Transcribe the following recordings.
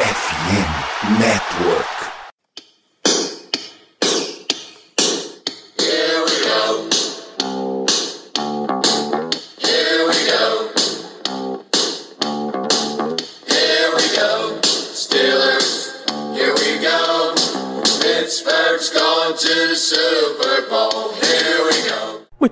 FM Network.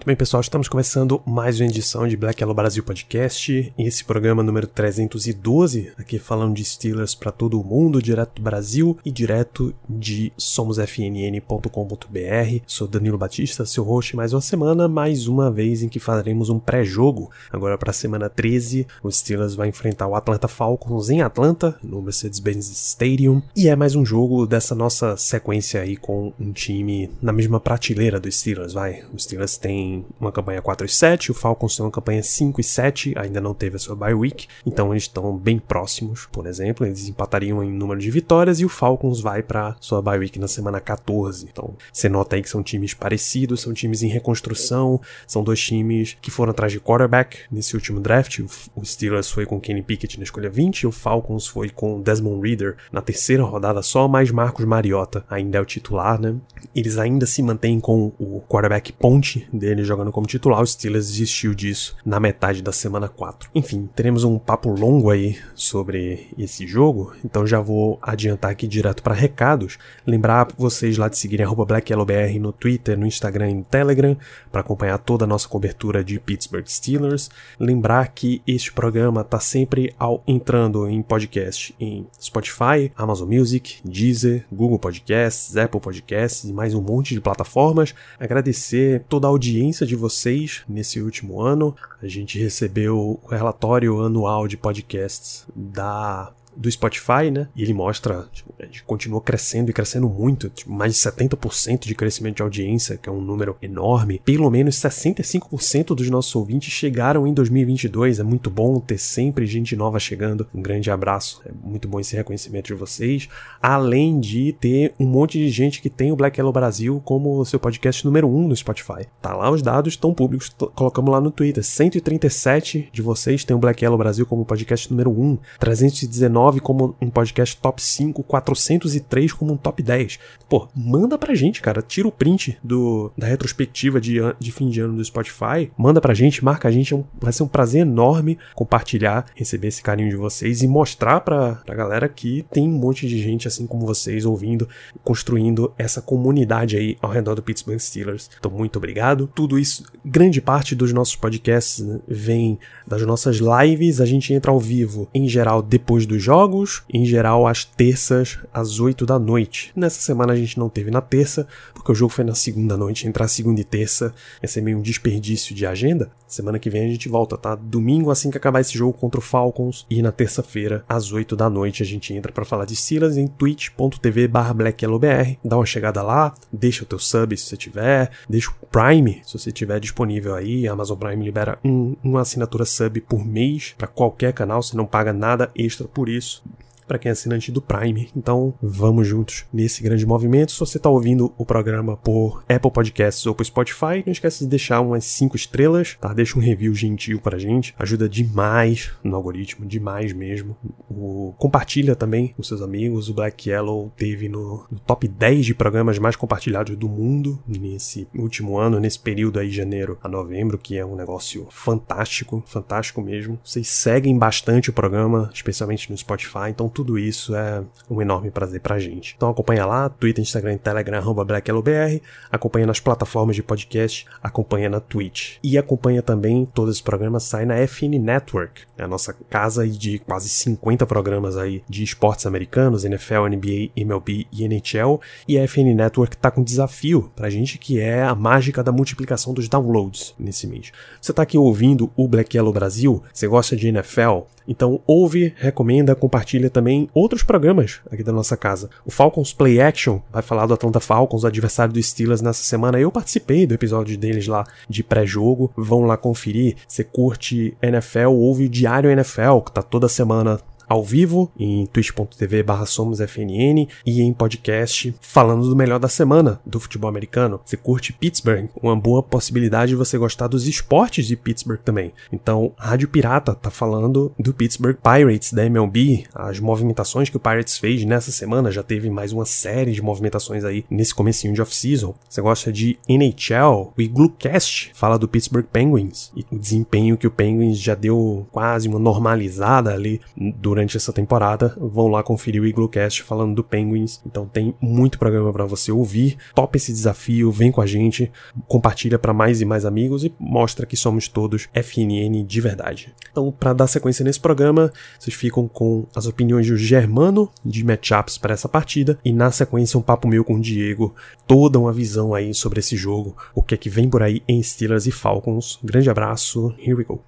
Bem, pessoal, estamos começando mais uma edição de Black Yellow Brasil Podcast. Esse programa número 312, aqui falando de Steelers para todo o mundo, direto do Brasil e direto de somosfnn.com.br. Sou Danilo Batista, seu host mais uma semana, mais uma vez em que faremos um pré-jogo. Agora para a semana 13, o Steelers vai enfrentar o Atlanta Falcons em Atlanta, no Mercedes-Benz Stadium, e é mais um jogo dessa nossa sequência aí com um time na mesma prateleira do Steelers, vai. O Steelers tem uma campanha 4 e 7, o Falcons tem uma campanha 5 e 7, ainda não teve a sua bye week, então eles estão bem próximos, por exemplo, eles empatariam em número de vitórias e o Falcons vai para sua bye week na semana 14. Então, você nota aí que são times parecidos, são times em reconstrução, são dois times que foram atrás de quarterback nesse último draft. O Steelers foi com Kenny Pickett na escolha 20, o Falcons foi com Desmond Reader na terceira rodada só, mas Marcos Mariota ainda é o titular, né? Eles ainda se mantêm com o quarterback ponte dele jogando como titular, o Steelers desistiu disso na metade da semana 4. Enfim, teremos um papo longo aí sobre esse jogo, então já vou adiantar aqui direto para recados. Lembrar vocês lá de seguirem BlackYellowBR no Twitter, no Instagram e no Telegram para acompanhar toda a nossa cobertura de Pittsburgh Steelers. Lembrar que este programa tá sempre ao entrando em podcast em Spotify, Amazon Music, Deezer, Google Podcasts, Apple Podcasts e mais um monte de plataformas. Agradecer toda a audiência de vocês nesse último ano. A gente recebeu o relatório anual de podcasts da do Spotify, né? E ele mostra, tipo, a gente continua crescendo e crescendo muito, tipo, mais de 70% de crescimento de audiência, que é um número enorme. Pelo menos 65% dos nossos ouvintes chegaram em 2022. É muito bom ter sempre gente nova chegando. Um grande abraço. É muito bom esse reconhecimento de vocês. Além de ter um monte de gente que tem o Black Yellow Brasil como seu podcast número 1 um no Spotify. Tá lá os dados estão públicos, colocamos lá no Twitter. 137 de vocês têm o Black Yellow Brasil como podcast número 1. Um. 319 como um podcast top 5, 403 como um top 10. Pô, manda pra gente, cara. Tira o print do, da retrospectiva de, de fim de ano do Spotify. Manda pra gente, marca a gente. É um, vai ser um prazer enorme compartilhar, receber esse carinho de vocês e mostrar pra, pra galera que tem um monte de gente assim como vocês ouvindo, construindo essa comunidade aí ao redor do Pittsburgh Steelers. Então, muito obrigado. Tudo isso, grande parte dos nossos podcasts vem das nossas lives. A gente entra ao vivo, em geral, depois dos jogos jogos, em geral às terças, às 8 da noite. Nessa semana a gente não teve na terça, porque o jogo foi na segunda noite, entrar segunda e terça ia ser meio um desperdício de agenda. Semana que vem a gente volta, tá? Domingo, assim que acabar esse jogo contra o Falcons, e na terça-feira, às 8 da noite, a gente entra para falar de Steelers em twitch.tv barra blackyellowbr. Dá uma chegada lá, deixa o teu sub se você tiver, deixa o Prime se você tiver disponível aí. A Amazon Prime libera um, uma assinatura sub por mês para qualquer canal, você não paga nada extra por isso isso para quem é assinante do Prime. Então, vamos juntos nesse grande movimento. Se você está ouvindo o programa por Apple Podcasts ou por Spotify, não esqueça de deixar umas 5 estrelas, tá? Deixa um review gentil pra gente. Ajuda demais no algoritmo, demais mesmo. O... Compartilha também com seus amigos. O Black Yellow teve no, no top 10 de programas mais compartilhados do mundo nesse último ano, nesse período aí, janeiro a novembro, que é um negócio fantástico, fantástico mesmo. Vocês seguem bastante o programa, especialmente no Spotify, então tudo isso é um enorme prazer pra gente. Então acompanha lá, Twitter, Instagram e Telegram, arroba BlackYellowBR, acompanha nas plataformas de podcast, acompanha na Twitch. E acompanha também, todos os programas saem na FN Network, é a nossa casa de quase 50 programas aí de esportes americanos, NFL, NBA, MLB e NHL. E a FN Network tá com um desafio pra gente que é a mágica da multiplicação dos downloads nesse mês. Você tá aqui ouvindo o Black Yellow Brasil, você gosta de NFL, então ouve, recomenda, compartilha também outros programas aqui da nossa casa. O Falcons Play Action vai falar do Atlanta Falcons, adversário do Steelers nessa semana. Eu participei do episódio deles lá de pré-jogo. Vão lá conferir. Você curte NFL, ouve o Diário NFL, que tá toda semana ao vivo em twitch.tv somosfnn e em podcast falando do melhor da semana do futebol americano. Você curte Pittsburgh, uma boa possibilidade de você gostar dos esportes de Pittsburgh também. Então, Rádio Pirata tá falando do Pittsburgh Pirates da MLB, as movimentações que o Pirates fez nessa semana, já teve mais uma série de movimentações aí nesse comecinho de off-season. Você gosta de NHL, o Iglucast fala do Pittsburgh Penguins e o desempenho que o Penguins já deu quase uma normalizada ali durante essa temporada. Vão lá conferir o Iglucast falando do Penguins. Então tem muito programa para você ouvir. Topa esse desafio, vem com a gente, compartilha para mais e mais amigos e mostra que somos todos FNN de verdade. Então, para dar sequência nesse programa, vocês ficam com as opiniões do Germano de matchups para essa partida e na sequência um papo meu com o Diego, toda uma visão aí sobre esse jogo, o que é que vem por aí em Steelers e Falcons. Grande abraço, here we go.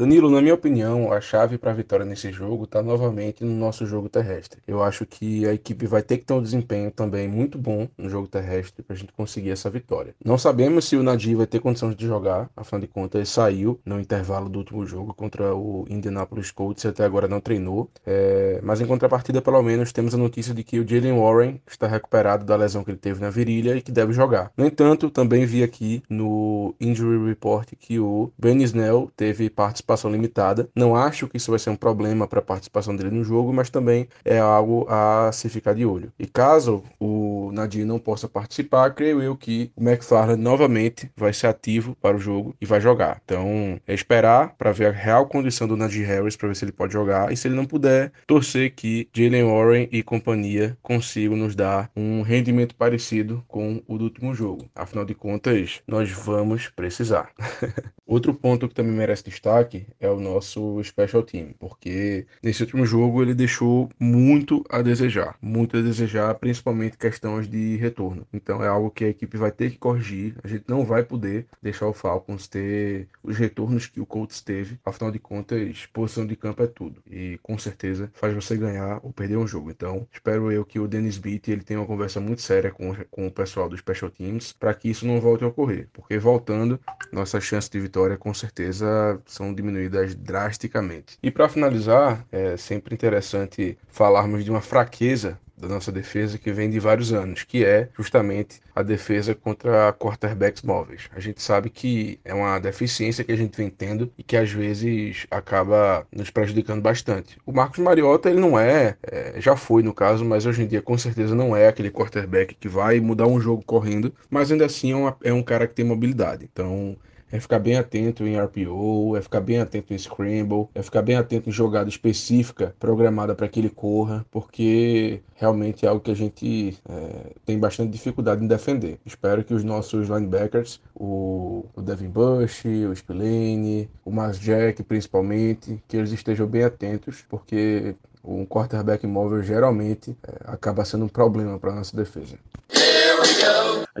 Danilo, na minha opinião, a chave para a vitória nesse jogo está novamente no nosso jogo terrestre. Eu acho que a equipe vai ter que ter um desempenho também muito bom no jogo terrestre para a gente conseguir essa vitória. Não sabemos se o Nadir vai ter condições de jogar, afinal de contas, ele saiu no intervalo do último jogo contra o Indianapolis Colts e até agora não treinou. É... mas em contrapartida, pelo menos, temos a notícia de que o Jalen Warren está recuperado da lesão que ele teve na virilha e que deve jogar. No entanto, também vi aqui no Injury Report que o Ben Snell teve participação participação limitada. Não acho que isso vai ser um problema para a participação dele no jogo, mas também é algo a se ficar de olho. E caso o Nadir não possa participar, creio eu que o McFarland novamente vai ser ativo para o jogo e vai jogar. Então, é esperar para ver a real condição do Nadir Harris para ver se ele pode jogar e se ele não puder, torcer que Jalen Warren e companhia consigam nos dar um rendimento parecido com o do último jogo. Afinal de contas, nós vamos precisar. Outro ponto que também merece destaque é o nosso special team, porque nesse último jogo ele deixou muito a desejar, muito a desejar, principalmente questões de retorno. Então é algo que a equipe vai ter que corrigir. A gente não vai poder deixar o Falcons ter os retornos que o Colts teve. Afinal de contas, posição de campo é tudo e com certeza faz você ganhar ou perder um jogo. Então espero eu que o Dennis Beat ele tenha uma conversa muito séria com, com o pessoal do special teams para que isso não volte a ocorrer, porque voltando nossas chances de vitória com certeza são diminuídas drasticamente. E para finalizar, é sempre interessante falarmos de uma fraqueza da nossa defesa que vem de vários anos, que é justamente a defesa contra quarterbacks móveis. A gente sabe que é uma deficiência que a gente vem tendo e que às vezes acaba nos prejudicando bastante. O Marcos Mariota, ele não é, é, já foi no caso, mas hoje em dia com certeza não é aquele quarterback que vai mudar um jogo correndo, mas ainda assim é, uma, é um cara que tem mobilidade. Então é ficar bem atento em RPO, é ficar bem atento em Scramble, é ficar bem atento em jogada específica programada para que ele corra, porque realmente é algo que a gente é, tem bastante dificuldade em defender. Espero que os nossos linebackers, o, o Devin Bush, o Spillane, o Mas Jack principalmente, que eles estejam bem atentos, porque um quarterback móvel geralmente é, acaba sendo um problema para nossa defesa.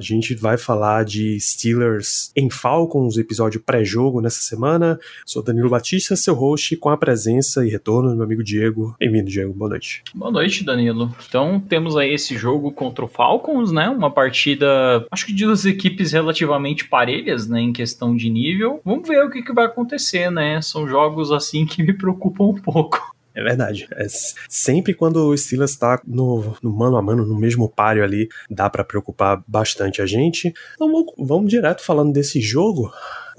A gente vai falar de Steelers em Falcons, episódio pré-jogo nessa semana. Sou Danilo Batista, seu host, com a presença e retorno do meu amigo Diego. Bem-vindo, Diego. Boa noite. Boa noite, Danilo. Então, temos aí esse jogo contra o Falcons, né? Uma partida, acho que de duas equipes relativamente parelhas, né? Em questão de nível. Vamos ver o que, que vai acontecer, né? São jogos assim que me preocupam um pouco. É verdade. É, sempre quando o Steelers está no, no, mano a mano, no mesmo páreo ali, dá para preocupar bastante a gente. Então vamos, vamos direto falando desse jogo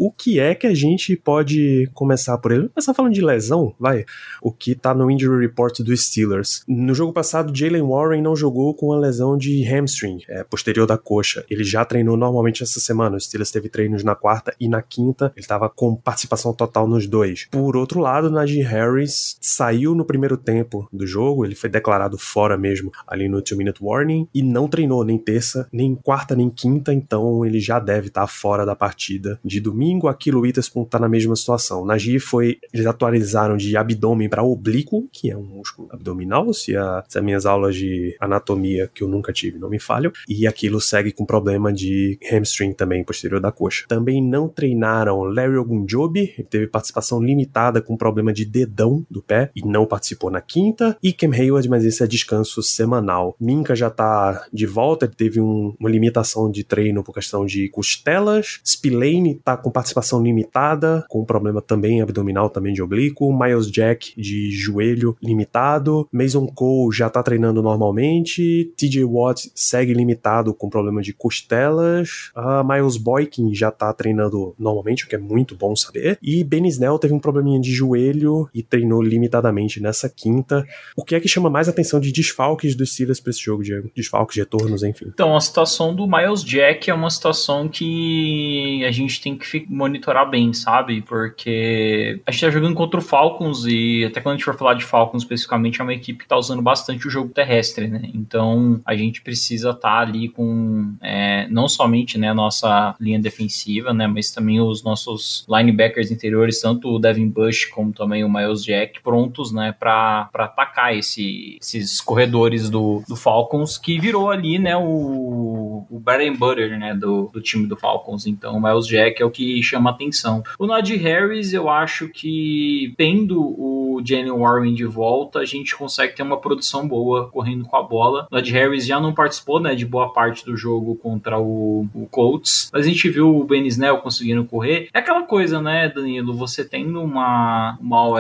o que é que a gente pode começar por ele? Começar falando de lesão, vai. O que tá no injury report do Steelers. No jogo passado, Jalen Warren não jogou com a lesão de hamstring, é, posterior da coxa. Ele já treinou normalmente essa semana. O Steelers teve treinos na quarta e na quinta. Ele estava com participação total nos dois. Por outro lado, Najee Harris saiu no primeiro tempo do jogo. Ele foi declarado fora mesmo ali no two-minute warning e não treinou nem terça, nem quarta, nem quinta. Então ele já deve estar tá fora da partida de domingo domingo, aqui o Witherspoon tá na mesma situação. Najee foi. Eles atualizaram de abdômen para oblíquo, que é um músculo abdominal, se, a, se as minhas aulas de anatomia, que eu nunca tive, não me falham. E aquilo segue com problema de hamstring também, posterior da coxa. Também não treinaram Larry Ogunjobi, ele teve participação limitada com problema de dedão do pé e não participou na quinta. E Cam Hayward, mas esse é descanso semanal. Minka já tá de volta, ele teve um, uma limitação de treino por questão de costelas. Spillane tá com com participação limitada, com problema também abdominal, também de oblíquo. Miles Jack de joelho limitado. Mason Cole já tá treinando normalmente. TJ Watt segue limitado com problema de costelas. Uh, Miles Boykin já tá treinando normalmente, o que é muito bom saber. E Ben Snell teve um probleminha de joelho e treinou limitadamente nessa quinta. O que é que chama mais atenção de desfalques dos Steelers pra esse jogo, Diego? Desfalques, retornos, enfim. Então, a situação do Miles Jack é uma situação que a gente tem que monitorar bem, sabe? Porque a gente tá jogando contra o Falcons e até quando a gente for falar de Falcons especificamente, é uma equipe que tá usando bastante o jogo terrestre, né? Então, a gente precisa estar tá ali com é, não somente né, a nossa linha defensiva, né? Mas também os nossos linebackers interiores, tanto o Devin Bush como também o Miles Jack, prontos, né? Pra, pra atacar esse, esses corredores do, do Falcons, que virou ali, né? O, o bread and butter, né? Do, do time do Falcons. Então, o Miles Jack é o que chama atenção. O Najee Harris, eu acho que tendo o Jalen Warren de volta, a gente consegue ter uma produção boa correndo com a bola. O Najee Harris já não participou, né? De boa parte do jogo contra o, o Colts, mas a gente viu o Ben Snell conseguindo correr. É aquela coisa, né, Danilo? Você tendo uma, uma OL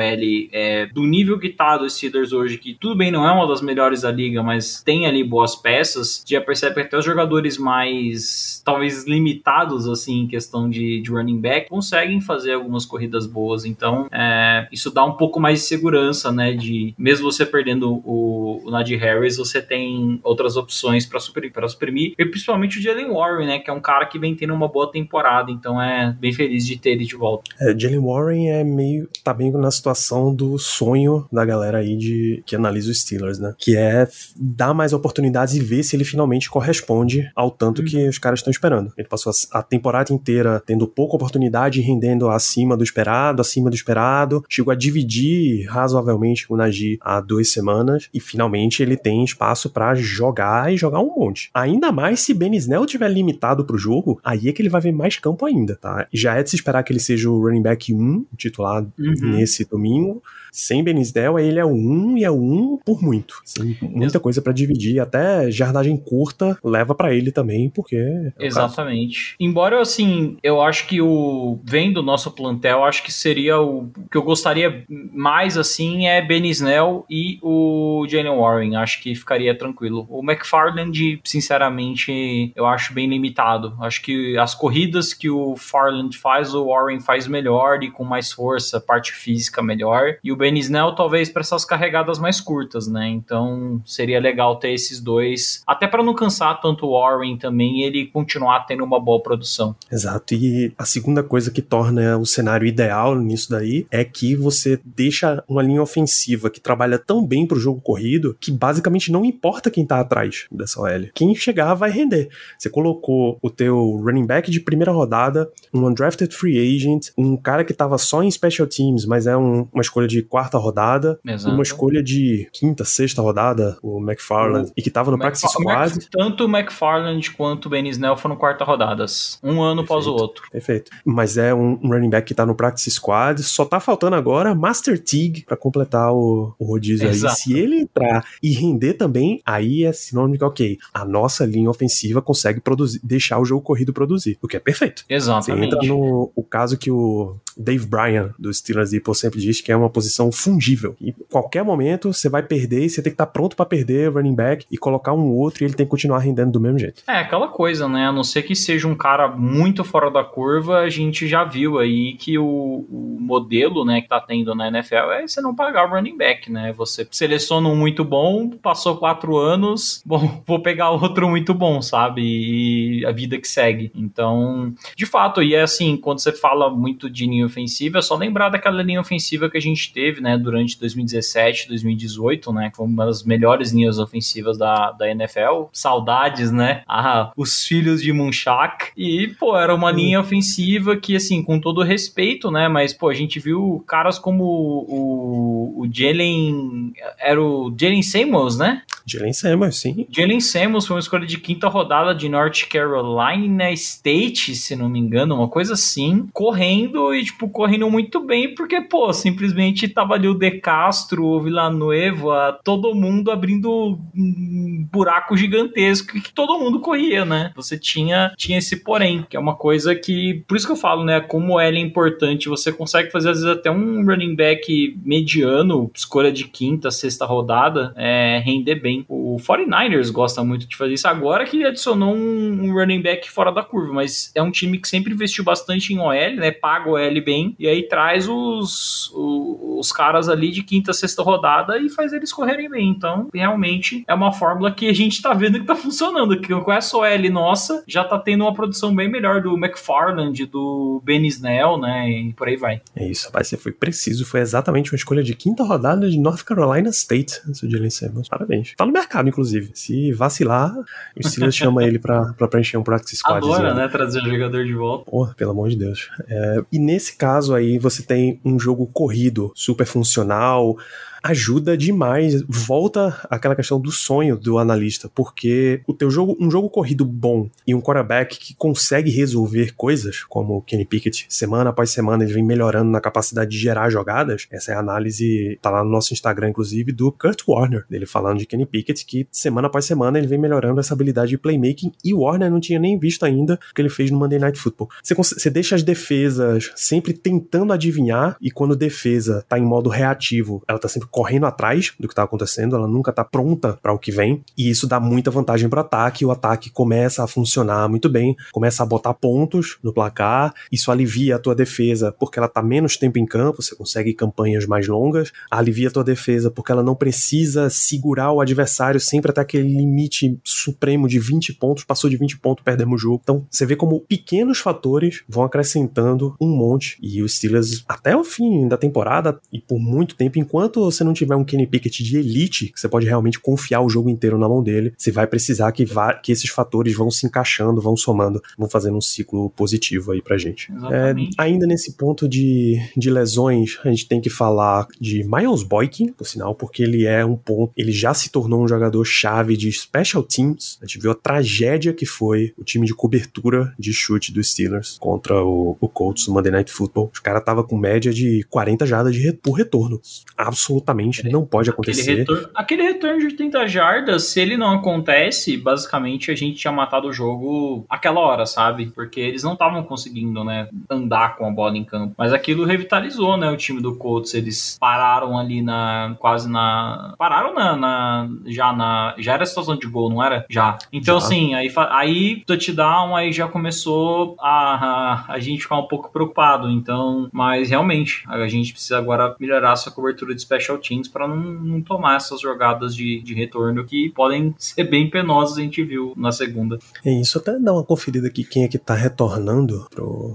é, do nível que tá dos Steelers hoje, que tudo bem, não é uma das melhores da liga, mas tem ali boas peças, já percebe até os jogadores mais, talvez, limitados, assim, em questão de, de running back, conseguem fazer algumas corridas boas. Então, é, isso dá um pouco mais de segurança, né? De mesmo você perdendo o, o Najee Harris, você tem outras opções para suprimir, suprimir, e principalmente o Jalen Warren, né? Que é um cara que vem tendo uma boa temporada, então é bem feliz de ter ele de volta. É, Jalen Warren é meio. tá bem na situação do sonho da galera aí de que analisa os Steelers, né? Que é dar mais oportunidades e ver se ele finalmente corresponde ao tanto que os caras estão esperando. Ele passou a temporada inteira tendo pouca oportunidade rendendo acima do esperado, acima do esperado. Chegou a dividir razoavelmente com o Najee há duas semanas e finalmente ele tem espaço para jogar e jogar um monte. Ainda mais se Ben Snell tiver limitado pro jogo, aí é que ele vai ver mais campo ainda, tá? Já é de se esperar que ele seja o running back 1, titular uhum. nesse domingo. Sem Benisdel, ele é 1 e é 1 por muito. Assim, muita coisa para dividir, até jardagem curta leva para ele também, porque. É Exatamente. Embora, assim, eu acho que o. Vendo o nosso plantel, acho que seria o. que eu gostaria mais, assim, é Benisnel e o Jalen Warren. Acho que ficaria tranquilo. O McFarland, sinceramente, eu acho bem limitado. Acho que as corridas que o Farland faz, o Warren faz melhor e com mais força, parte física melhor. E o Snell talvez para essas carregadas mais curtas, né? Então seria legal ter esses dois, até para não cansar tanto o Warren também, ele continuar tendo uma boa produção. Exato. E a segunda coisa que torna o cenário ideal nisso daí é que você deixa uma linha ofensiva que trabalha tão bem pro jogo corrido que basicamente não importa quem tá atrás dessa OL. Quem chegar vai render. Você colocou o teu running back de primeira rodada, um undrafted free agent, um cara que tava só em special teams, mas é um, uma escolha de quarta rodada, Exato. uma escolha de quinta, sexta rodada, o McFarland, o, e que tava no Practice Squad. Mac, tanto o McFarland quanto o Ben Snell foram quarta rodadas, um ano após o outro. Perfeito. Mas é um, running back que tá no Practice Squad, só tá faltando agora Master Teague para completar o, o rodízio Exato. aí. Se ele entrar e render também, aí é sinônimo de, ok, a nossa linha ofensiva consegue produzir, deixar o jogo corrido produzir, o que é perfeito. Exatamente. Você entra no o caso que o Dave Bryan, do Steelers Depot, sempre diz que é uma posição fungível. E qualquer momento você vai perder e você tem que estar tá pronto para perder running back e colocar um outro e ele tem que continuar rendendo do mesmo jeito. É, aquela coisa, né? A não ser que seja um cara muito fora da curva, a gente já viu aí que o, o modelo, né, que tá tendo na NFL é você não pagar o running back, né? Você seleciona um muito bom, passou quatro anos, bom, vou pegar outro muito bom, sabe? E a vida que segue. Então, de fato, e é assim, quando você fala muito de linha ofensiva, é só lembrar daquela linha ofensiva que a gente teve, né, durante 2017, 2018, né, que foi uma das melhores linhas ofensivas da, da NFL. Saudades, né? Ah, os filhos de Munchak. E, pô, era uma linha ofensiva que, assim, com todo respeito, né, mas, pô, a gente viu caras como o, o Jalen, era o Jalen Samuels, né? Jalen Samuels, sim. Jalen Samuels foi uma escolha de quinta rodada de North Carolina State, se não me engano, uma coisa assim, correndo e, tipo, correndo muito bem, porque, pô, simplesmente tava ali o De Castro, o Villanueva, todo mundo abrindo um buraco gigantesco que todo mundo corria, né? Você tinha, tinha esse porém, que é uma coisa que, por isso que eu falo, né, como ela é importante, você consegue fazer às vezes até um running back mediano, escolha de quinta, sexta rodada, é, render bem. O 49ers gosta muito de fazer isso, agora que adicionou um, um running back fora da curva, mas é um time que sempre investiu bastante em OL, né, paga o OL bem, e aí traz os, os, os caras ali de quinta, sexta rodada e faz eles correrem bem. Então, realmente é uma fórmula que a gente tá vendo que tá funcionando. Que com essa OL nossa, já tá tendo uma produção bem melhor do McFarland, do Ben Snell, né? E por aí vai. É isso, rapaz, você foi preciso. Foi exatamente uma escolha de quinta rodada de North Carolina State, seu Jalen Samuels. Parabéns. Tá no mercado, inclusive. Se vacilar, o Steelers chama ele pra, pra preencher um practice squad. Adora, né? Trazer o jogador de volta. Porra, pelo amor de Deus. É, e nesse caso aí, você tem um jogo corrido, super funcional, ajuda demais. Volta aquela questão do sonho do analista, porque o teu jogo, um jogo corrido bom e um quarterback que consegue resolver coisas, como o Kenny Pickett, semana após semana ele vem melhorando na capacidade de gerar jogadas. Essa é a análise, tá lá no nosso Instagram, inclusive, do Kurt Warner, dele falando de Kenny Pickett, que semana após semana ele vem melhorando essa habilidade de playmaking e o Warner não tinha nem visto ainda o que ele fez no Monday Night Football. Você, você deixa as defesas sempre tentando adivinhar e quando defesa tá em modo reativo, ela tá sempre correndo atrás do que tá acontecendo, ela nunca tá pronta para o que vem, e isso dá muita vantagem para o ataque, o ataque começa a funcionar muito bem, começa a botar pontos no placar, isso alivia a tua defesa porque ela tá menos tempo em campo, você consegue campanhas mais longas, alivia a tua defesa porque ela não precisa segurar o adversário sempre até aquele limite supremo de 20 pontos, passou de 20 pontos, perdemos o jogo. Então, você vê como pequenos fatores vão acrescentando um monte e os Steelers até o fim da temporada e por muito tempo, enquanto você não tiver um Kenny Pickett de elite, que você pode realmente confiar o jogo inteiro na mão dele, você vai precisar que, vá, que esses fatores vão se encaixando, vão somando, vão fazendo um ciclo positivo aí pra gente. É, ainda nesse ponto de, de lesões, a gente tem que falar de Miles Boykin, por sinal, porque ele é um ponto, ele já se tornou um jogador chave de special teams. A gente viu a tragédia que foi o time de cobertura de chute dos Steelers contra o, o Colts no Monday Night Football. Os caras tava com média de 40 jardas de, por retorno. Absolutamente não pode acontecer. Aquele retorno, aquele retorno de 30 jardas, se ele não acontece, basicamente a gente tinha matado o jogo aquela hora, sabe? Porque eles não estavam conseguindo, né, andar com a bola em campo. Mas aquilo revitalizou, né, o time do Colts. Eles pararam ali na quase na pararam na, na já na já era situação de gol, não era? Já. Então já. assim, aí aí touchdown aí já começou a, a, a gente ficar um pouco preocupado. Então, mas realmente a gente precisa agora melhorar essa cobertura de special teams para não, não, tomar essas jogadas de, de retorno que podem ser bem penosas, a gente viu na segunda. É isso, até dar uma conferida aqui quem é que tá retornando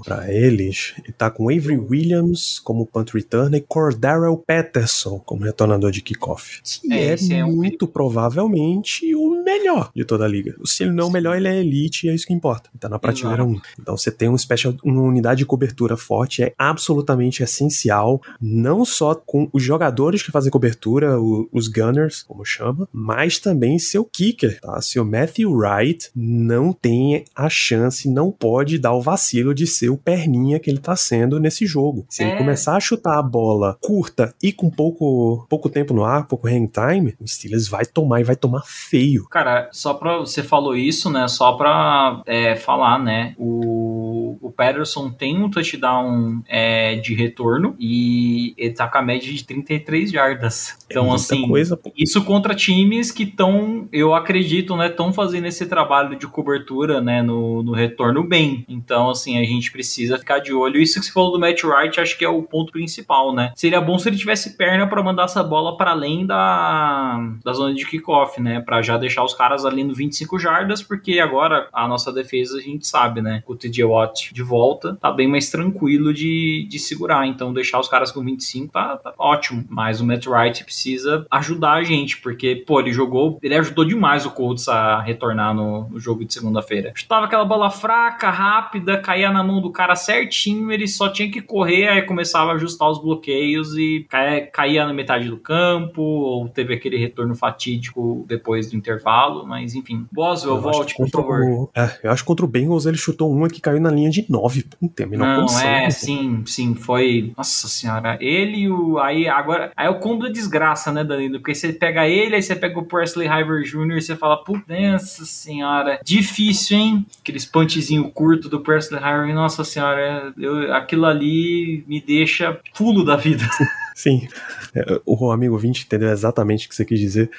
para eles. Ele tá com Avery Williams como punt returner e Cordarrelle Patterson como retornador de kickoff. Que é, é, é muito um... provavelmente o melhor de toda a liga. Se ele não é o melhor, ele é elite e é isso que importa. Tá na prateleira 1. Então você tem um special, uma unidade de cobertura forte, é absolutamente essencial, não só com os jogadores que fazem cobertura, o, os gunners, como chama, mas também seu kicker, tá? Se o Matthew Wright não tem a chance, não pode dar o vacilo de ser o perninha que ele tá sendo nesse jogo. Se é. ele começar a chutar a bola curta e com pouco, pouco tempo no ar, pouco hang time, o Steelers vai tomar e vai tomar feio. Cara, só pra. Você falou isso, né? Só pra é, falar, né? O, o Patterson tem um touchdown é, de retorno e ele tá com a média de 33 jardas. Então, é assim, coisa, isso contra times que estão, eu acredito, né, estão fazendo esse trabalho de cobertura, né, no, no retorno bem. Então, assim, a gente precisa ficar de olho. Isso que você falou do Matt Wright, acho que é o ponto principal, né? Seria bom se ele tivesse perna para mandar essa bola para além da, da zona de kickoff, né, para já deixar os caras ali no 25 jardas, porque agora a nossa defesa a gente sabe, né, o TJ Watt de volta tá bem mais tranquilo de, de segurar. Então, deixar os caras com 25 tá, tá ótimo. Mas o o Matt Wright precisa ajudar a gente, porque, pô, ele jogou, ele ajudou demais o Colts a retornar no, no jogo de segunda-feira. Chutava aquela bola fraca, rápida, caía na mão do cara certinho, ele só tinha que correr, aí começava a ajustar os bloqueios e caía, caía na metade do campo, ou teve aquele retorno fatídico depois do intervalo, mas enfim. Boswell, volte, por favor. O, é, eu acho que contra o Bengals ele chutou uma que caiu na linha de 9. Não tem a menor Não, condição. é, né? sim, sim, foi. Nossa senhora, ele e o. Aí agora. Aí é o combo da desgraça, né, Danilo? Porque você pega ele, aí você pega o Presley Hyver Jr. e você fala, nossa senhora, difícil, hein? Aqueles punchzinho curto do Presley Hyver, nossa senhora, eu, aquilo ali me deixa fulo da vida. Sim. É, O amigo 20 entendeu exatamente o que você quis dizer.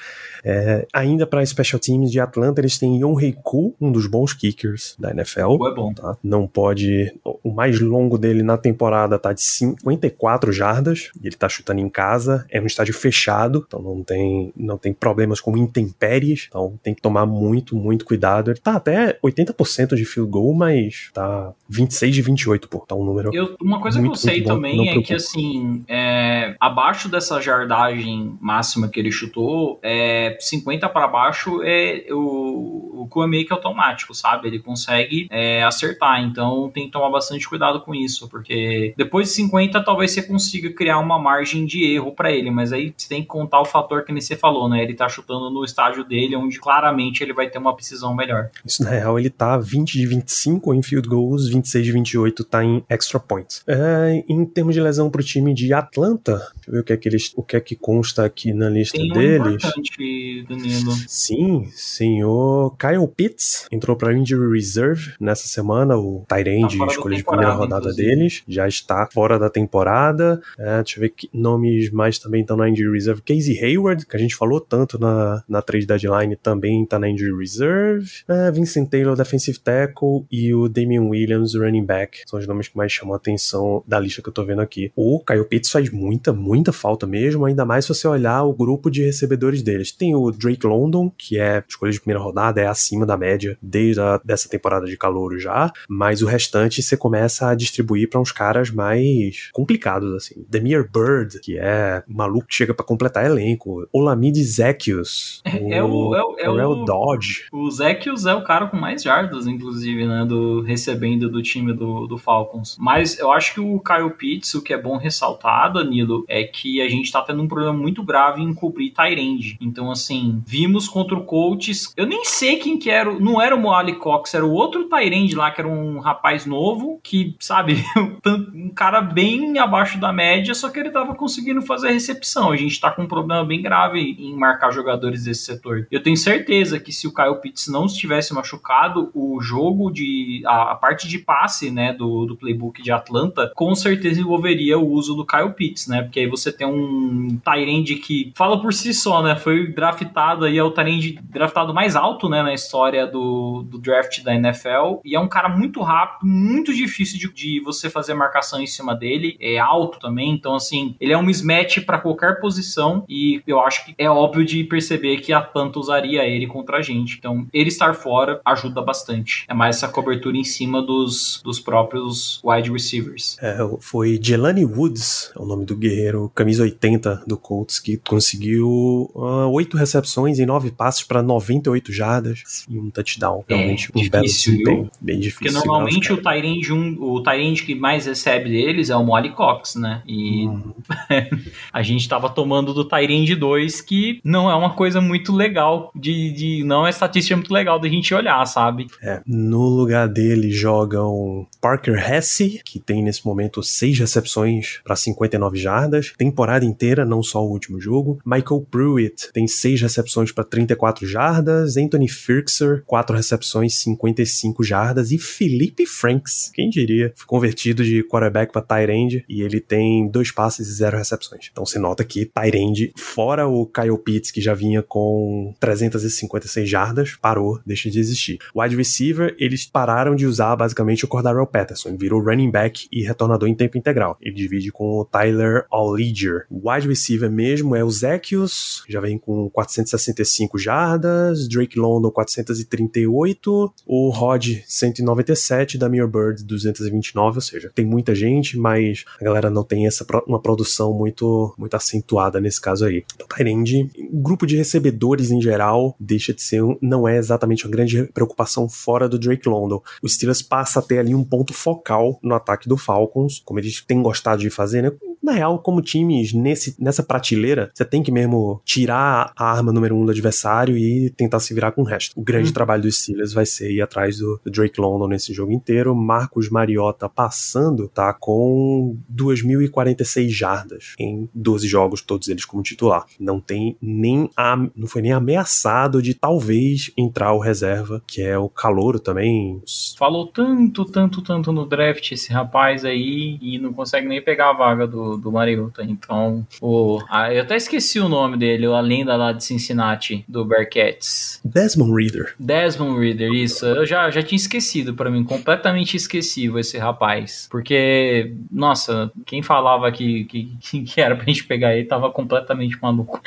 É, ainda para Special Teams de Atlanta, eles têm Yon Heiku, um dos bons kickers da NFL. é bom. tá? Não pode. O mais longo dele na temporada tá de 54 jardas. E ele tá chutando em casa. É um estádio fechado, então não tem, não tem problemas com intempéries. Então tem que tomar muito, muito cuidado. Ele tá até 80% de field goal, mas tá 26 de 28, pô. Tá um número. Eu- uma coisa Muito, que eu sei bom, também é que, preocupa. assim, é, abaixo dessa jardagem máxima que ele chutou, é, 50 para baixo é o, o Kwame que é automático, sabe? Ele consegue é, acertar, então tem que tomar bastante cuidado com isso, porque depois de 50 talvez você consiga criar uma margem de erro para ele, mas aí você tem que contar o fator que você falou, né? Ele tá chutando no estágio dele, onde claramente ele vai ter uma precisão melhor. Isso na real ele tá 20 de 25 em field goals, 26 de 28 tá em extra points. É, em termos de lesão pro time de Atlanta, deixa eu ver o que é que eles, o que é que consta aqui na lista Tem um deles. importante, Danilo. Sim, senhor Kyle Pitts entrou para injury reserve nessa semana, o Tyrande, Tá escolha de primeira rodada inclusive. deles, já está fora da temporada. É, deixa eu ver que nomes mais também estão na injury reserve. Casey Hayward, que a gente falou tanto na, na trade deadline, também está na injury reserve. É, Vincent Taylor, defensive tackle, e o Damian Williams, running back, são os nomes que mais chamam a atenção da lista que eu tô vendo aqui. O Kyle Pitts faz muita, muita falta mesmo, ainda mais se você olhar o grupo de recebedores deles. Tem o Drake London, que é escolha de primeira rodada, é acima da média desde a, dessa temporada de calor já, mas o restante você começa a distribuir para uns caras mais complicados, assim. Demir Bird, que é maluco que chega para completar elenco. Olamide Zekius. É o- é o- é Terrell o- Dodge. O Zekius é o cara com mais jardas, inclusive, né, do recebendo do time do, do Falcons. Mas eu acho que o Kyle Pitts, o que é bom ressaltar, Danilo, é que a gente tá tendo um problema muito grave em cobrir Tyrande. Então, assim, vimos contra o Colts. Eu nem sei quem que era. Não era o Moali Cox, era o outro Tyrande lá, que era um rapaz novo, que, sabe, um cara bem abaixo da média, só que ele tava conseguindo fazer a recepção. A gente tá com um problema bem grave em marcar jogadores desse setor. Eu tenho certeza que se o Kyle Pitts não estivesse machucado, o jogo de. a, a parte de passe, né, do, do playbook de Atlanta, com certeza envolveria o uso do Kyle Pitts, né? Porque aí você tem um Tyrande que fala por si só, né? Foi draftado aí, é o Tyrande draftado mais alto, né, na história do, do draft da NFL. E é um cara muito rápido, muito difícil de, de você fazer marcação em cima dele. É alto também, então assim, ele é um mismatch para qualquer posição. E eu acho que é óbvio de perceber que a Atlanta usaria ele contra a gente. Então, ele estar fora ajuda bastante. É mais essa cobertura em cima dos, dos próprios wide receivers. É, foi Jelani Woods, é o nome do guerreiro, camisa 80 do Colts, que conseguiu ah, oito recepções e nove passes para 98 jardas e um touchdown. É, Realmente um difícil, belo. Bem difícil. Porque normalmente o. Tyrande um, o Tyrande que mais recebe deles é o Molly Cox, né? E Hum, a gente tava tomando do Tyrande 2, que não é uma coisa muito legal de, de não é estatística muito legal da gente olhar, sabe? é. No lugar dele jogam Parker Hesse, que tem nesse momento seis recepções para 59 jardas, temporada inteira, não só o último jogo. Michael Pruitt tem seis recepções para 34 jardas. Anthony Firkser, quatro recepções, 55 jardas. E Felipe Franks, quem diria, foi convertido de quarterback para tight end e ele tem dois passes e zero recepções. Então se nota que tight end, fora o Kyle Pitts, que já vinha com 356 jardas, parou, deixa de existir. Wide receiver, eles pararam de usar basicamente o Cordarrelle Patterson, virou running back e retornador em tempo integral. Ele divide com o Tyler All-Leader. O wide receiver mesmo é o Zekius, já vem com 465 jardas, Drake London 438, o Rod 197, da Mir Bird 229, ou seja, tem muita gente, mas a galera não tem essa uma produção muito muito acentuada nesse caso aí. Então, Tyrande, grupo de recebedores em geral, deixa de ser, não é exatamente uma grande preocupação fora do Drake London. O Steelers passa a ter ali um ponto focal no ataque do Falcons, como eles têm gostado de fazer, né? Na real, como times nesse, nessa prateleira, você tem que mesmo tirar a arma número um do adversário e tentar se virar com o resto. O grande hum. trabalho dos Steelers vai ser ir atrás do, do, Drake London nesse jogo inteiro. Marcos Mariota passando, tá com 2.046 jardas em 12 jogos, todos eles como titular. Não tem nem a, não foi nem ameaçado de talvez entrar o reserva, que é o Calouro também. Falou tanto, tanto, tanto no draft esse rapaz aí e não consegue nem pegar a vaga do do, Mariota. Então, o, ah, eu até esqueci o nome dele, a lenda lá de Cincinnati, do Bearcats. Desmond Reader. Desmond Reader, isso. Eu já, já tinha esquecido para mim, completamente esquecido esse rapaz. Porque, nossa, quem falava que, que, que era pra gente pegar ele tava completamente maluco.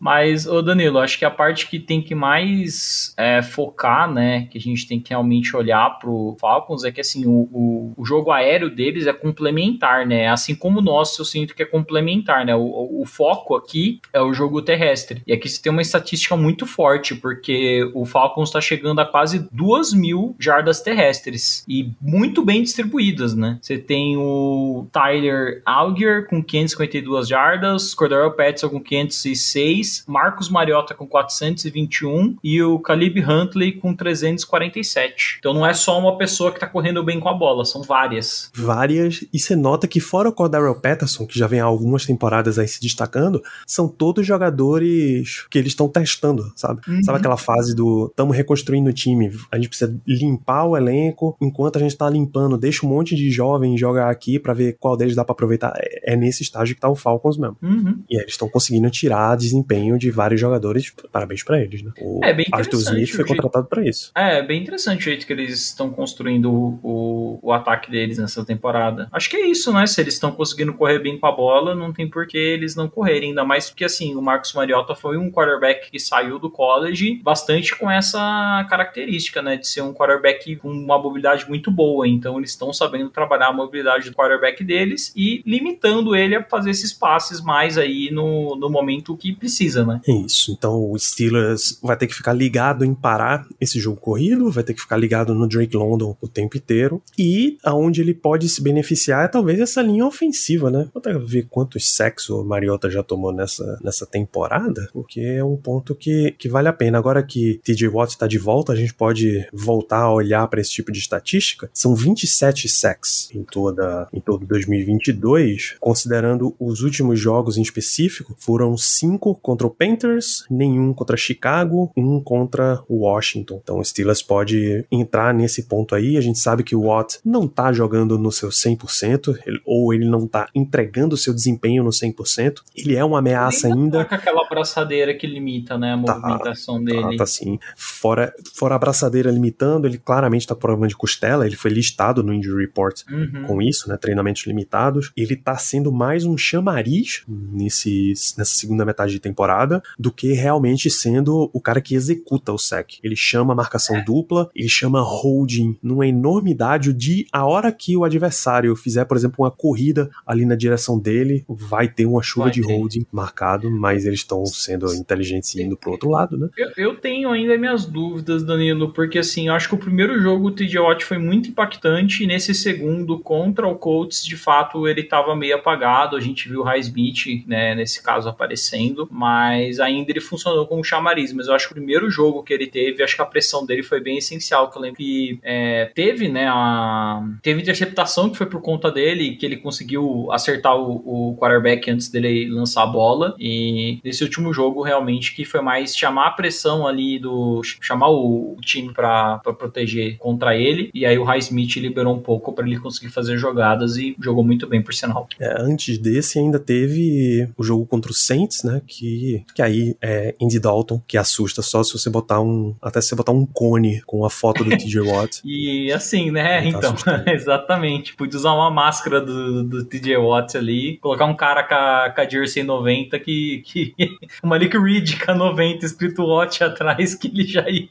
Mas, ô Danilo, acho que a parte que tem que mais é, focar, né, que a gente tem que realmente olhar pro Falcons é que, assim, o, o, o jogo aéreo deles é complementar, né? Assim como o nosso, eu sinto que é complementar, né? O, o, foco aqui é o jogo terrestre. E aqui você tem uma estatística muito forte, porque o Falcons está chegando a quase duas mil jardas terrestres e muito bem distribuídas, né? Você tem o Tyler Algier com 552 jardas, Cordero Patterson com 506, Marcos Mariota com 421 e o Caleb Huntley com 347. Então não é só uma pessoa que tá correndo bem com a bola, são várias. Várias, e você nota que fora o Cordero Patterson, que já vem há algumas temporadas aí se destacando, são todos jogadores que eles estão testando, sabe? Uhum. Sabe aquela fase do estamos reconstruindo o time, a gente precisa limpar o elenco, enquanto a gente tá limpando, deixa um monte de jovem jogar aqui para ver qual deles dá para aproveitar. É, é nesse estágio que tá o Falcons mesmo. Uhum. E eles estão conseguindo tirar desempenho de vários jogadores, parabéns para eles, né? O é bem Arthur Smith foi contratado para isso. É, bem interessante o jeito que eles estão construindo o, o, o ataque deles nessa temporada. Acho que é isso, né? Se eles estão conseguindo correr bem com a bola, não tem por que eles não correrem. Ainda mais porque, assim, o Marcos Mariota foi um quarterback que saiu do college bastante com essa característica, né? De ser um quarterback com uma mobilidade muito boa. Então, eles estão sabendo trabalhar a mobilidade do quarterback deles e limitando ele a fazer esses passes mais aí no, no momento que precisa, né? É isso. Então, o Steelers vai ter que ficar ligado em parar esse jogo corrido, vai ter que ficar ligado no Drake London o tempo inteiro. E aonde ele pode se beneficiar é talvez essa linha ofensiva, né? Vou até ver quantos sexos o Mariota já tomou nessa, nessa temporada, porque é um ponto que, que vale a pena. Agora que TJ Watt está de volta, a gente pode voltar a olhar para esse tipo de estatística. São 27 sacks em toda em todo 2022, considerando os últimos jogos em específico, foram cinco contra o Panthers, nenhum contra Chicago, um contra o Washington. Então o Steelers pode entrar nesse ponto aí. A gente sabe que o Watt não tá jogando no seu 100%, ele, ou ele não tá entregando o seu desempenho no 100%. Ele é uma ameaça ele ainda. Tá com aquela abraçadeira que limita, né, a tá, movimentação tá, dele. Tá, sim. Fora, fora a abraçadeira limitando, ele claramente tá com problema de costela, ele foi listado no Injury Report uhum. com isso, né, treinamentos limitados. Ele tá sendo mais um chamariz nesse, nessa segunda metade de temporada do que realmente sendo o cara que executa o sec. Ele chama marcação é. dupla, ele chama holding numa enormidade de a hora que o adversário fizer, por exemplo, uma corrida ali na direção dele, vai ter uma chuva vai de ter. holding marcado, mas eles estão sendo inteligentes e indo pro outro lado, né? Eu, eu, tenho ainda minhas dúvidas, Danilo, porque assim, eu acho que o primeiro jogo o TJ Watt foi muito impactante e nesse segundo contra o Colts, de fato, ele tava meio apagado, a gente viu o Highsmith, né, nesse caso aparecendo, mas ainda ele funcionou como chamariz, mas eu acho que o primeiro jogo que ele teve, acho que a pressão dele foi bem essencial, que eu lembro que é, teve, né, a, teve interceptação que foi por conta dele, que ele conseguiu acertar o, o quarterback antes dele lançar a bola. E nesse último jogo, realmente, que foi mais chamar a pressão ali do. chamar o, time para proteger contra ele. E aí o High Smith liberou um pouco para ele conseguir fazer jogadas e jogou muito bem, por sinal. É, antes desse, ainda teve o jogo contra o Saints, né? Que, que aí é Andy Dalton, que assusta só se você botar um. Até se você botar um cone com a foto do TJ Watt. e assim, né? Tá então, exatamente. Pude usar uma máscara do, do TJ Watt Ali, colocar um cara com a, com a Jersey 90 que, que o Malik Reed com a 90 escrito Watch atrás que ele já ia,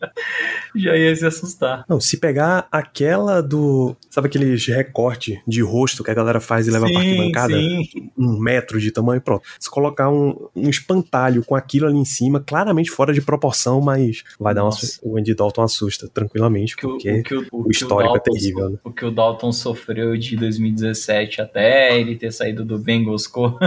já ia se assustar. Não, se pegar aquela do. Sabe aqueles recorte de rosto que a galera faz e leva pra arquibancada? sim. Um metro de tamanho, pronto. Se colocar um, um espantalho com aquilo ali em cima, claramente fora de proporção, mas vai dar uma. O Andy Dalton assusta tranquilamente, que o, porque o que o, o histórico é Dalton terrível, so- né? O que o Dalton sofreu de 2017 até ele ter saído do Bengals com,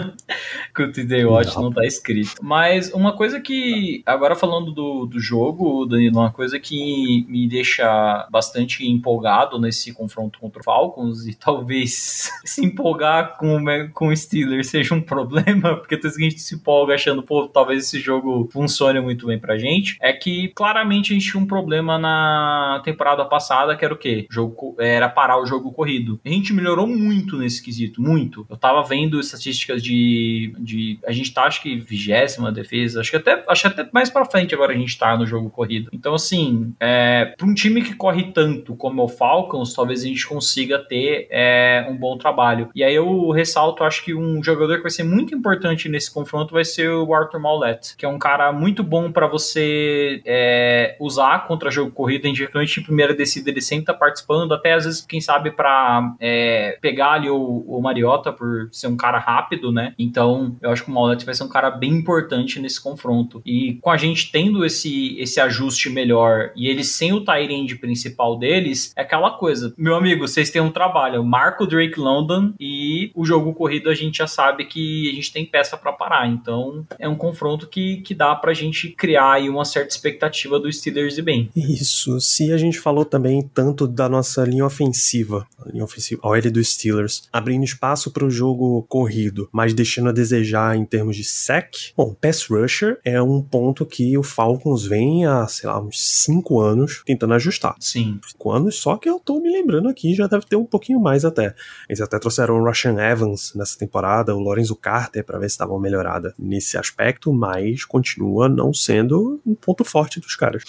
o TJ Watt Não. não tá escrito. Mas uma coisa que, agora falando do, do jogo, Danilo, uma coisa que me deixa bastante empolgado nesse confronto contra o Falcons e talvez se empolgar com, com o Steelers seja um problema, porque tem gente que se empolga achando, pô, talvez esse jogo funcione muito bem pra gente, é que claramente a gente tinha um problema na temporada passada, que era o quê? Jogo, era parar o jogo corrido. A gente melhorou muito nesse quesito, muito. Eu tava vendo estatísticas de. de a gente tá, acho que, vigésima defesa, acho que até, acho que até mais pra frente agora a gente tá no jogo corrido. Então, assim, é, pra um time que corre tanto como o Falcons, talvez a gente consiga ter é, um bom trabalho. E aí eu ressalto, acho que um jogador que vai ser muito importante nesse confronto vai ser o Arthur Maulette, que é um cara muito bom pra você é, usar contra jogo corrido, indiretamente em primeira descida ele sempre tá participando, até às vezes, quem sabe, pra é, pegar ali o, o Mariota por ser um cara rápido, né? Então, eu acho que o Maulette vai ser um cara bem importante nesse confronto. E com a gente tendo esse, esse ajuste melhor e eles sem o Tyrande principal deles, é aquela coisa. Meu amigo, vocês têm um trabalho. Marco Drake London e o jogo corrido a gente já sabe que a gente tem peça pra parar. Então, é um confronto que, que dá pra gente criar aí uma certa expectativa do Steelers e bem. Isso, se a gente falou também tanto da nossa linha ofensiva, a linha ofensiva, a OL dos Steelers, abrindo espaço para o jogo corrido, mas deixando a desejar em termos de sec, bom, pass rusher é um ponto que o Falcons vem há, sei lá, uns 5 anos tentando ajustar. Sim. 5 anos, só que eu tô me lembrando aqui, já deve ter um pouquinho mais até. Eles até trouxeram o Russian Evans nessa temporada, o Lorenzo Carter, para ver se uma melhorada nesse aspecto, mas continua não sendo um ponto forte dos caras.